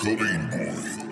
Colleen Boy.